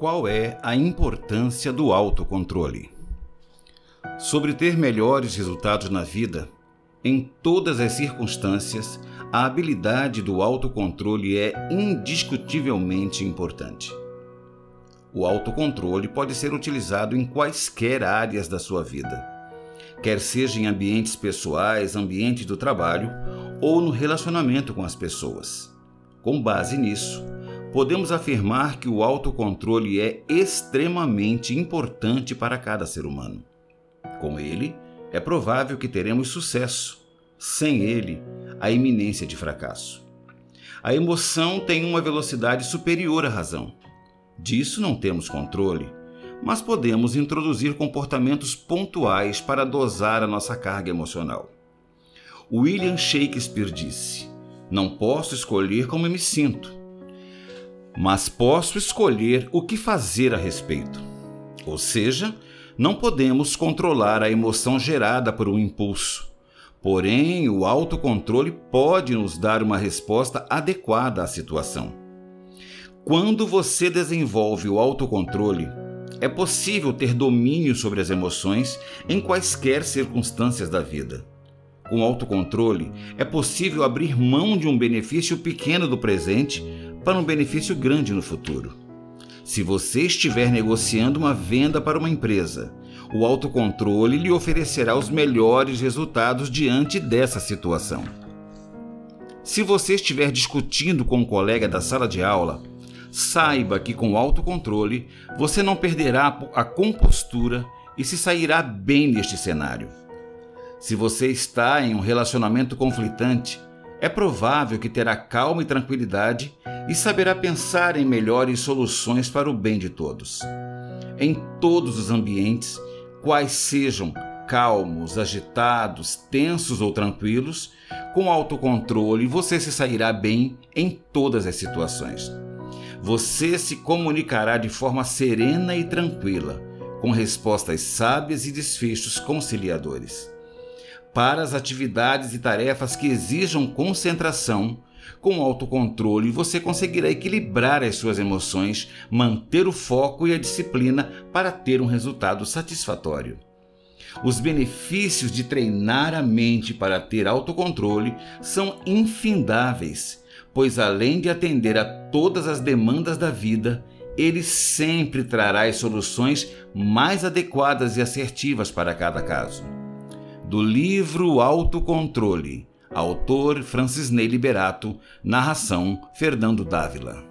Qual é a importância do autocontrole? Sobre ter melhores resultados na vida, em todas as circunstâncias, a habilidade do autocontrole é indiscutivelmente importante. O autocontrole pode ser utilizado em quaisquer áreas da sua vida, quer seja em ambientes pessoais, ambiente do trabalho ou no relacionamento com as pessoas. Com base nisso, podemos afirmar que o autocontrole é extremamente importante para cada ser humano. Com ele, é provável que teremos sucesso. Sem ele, a iminência de fracasso. A emoção tem uma velocidade superior à razão. Disso não temos controle, mas podemos introduzir comportamentos pontuais para dosar a nossa carga emocional. William Shakespeare disse: Não posso escolher como me sinto, mas posso escolher o que fazer a respeito. Ou seja, não podemos controlar a emoção gerada por um impulso. Porém, o autocontrole pode nos dar uma resposta adequada à situação. Quando você desenvolve o autocontrole, é possível ter domínio sobre as emoções em quaisquer circunstâncias da vida. Com autocontrole, é possível abrir mão de um benefício pequeno do presente para um benefício grande no futuro. Se você estiver negociando uma venda para uma empresa, o autocontrole lhe oferecerá os melhores resultados diante dessa situação. Se você estiver discutindo com um colega da sala de aula, saiba que com o autocontrole você não perderá a compostura e se sairá bem neste cenário. Se você está em um relacionamento conflitante, é provável que terá calma e tranquilidade e saberá pensar em melhores soluções para o bem de todos. Em todos os ambientes, quais sejam calmos, agitados, tensos ou tranquilos, com autocontrole você se sairá bem em todas as situações. Você se comunicará de forma serena e tranquila, com respostas sábias e desfechos conciliadores para as atividades e tarefas que exijam concentração, com autocontrole você conseguirá equilibrar as suas emoções, manter o foco e a disciplina para ter um resultado satisfatório. Os benefícios de treinar a mente para ter autocontrole são infindáveis, pois além de atender a todas as demandas da vida, ele sempre trará as soluções mais adequadas e assertivas para cada caso do livro Autocontrole, autor Francis Ney Liberato, narração Fernando Dávila.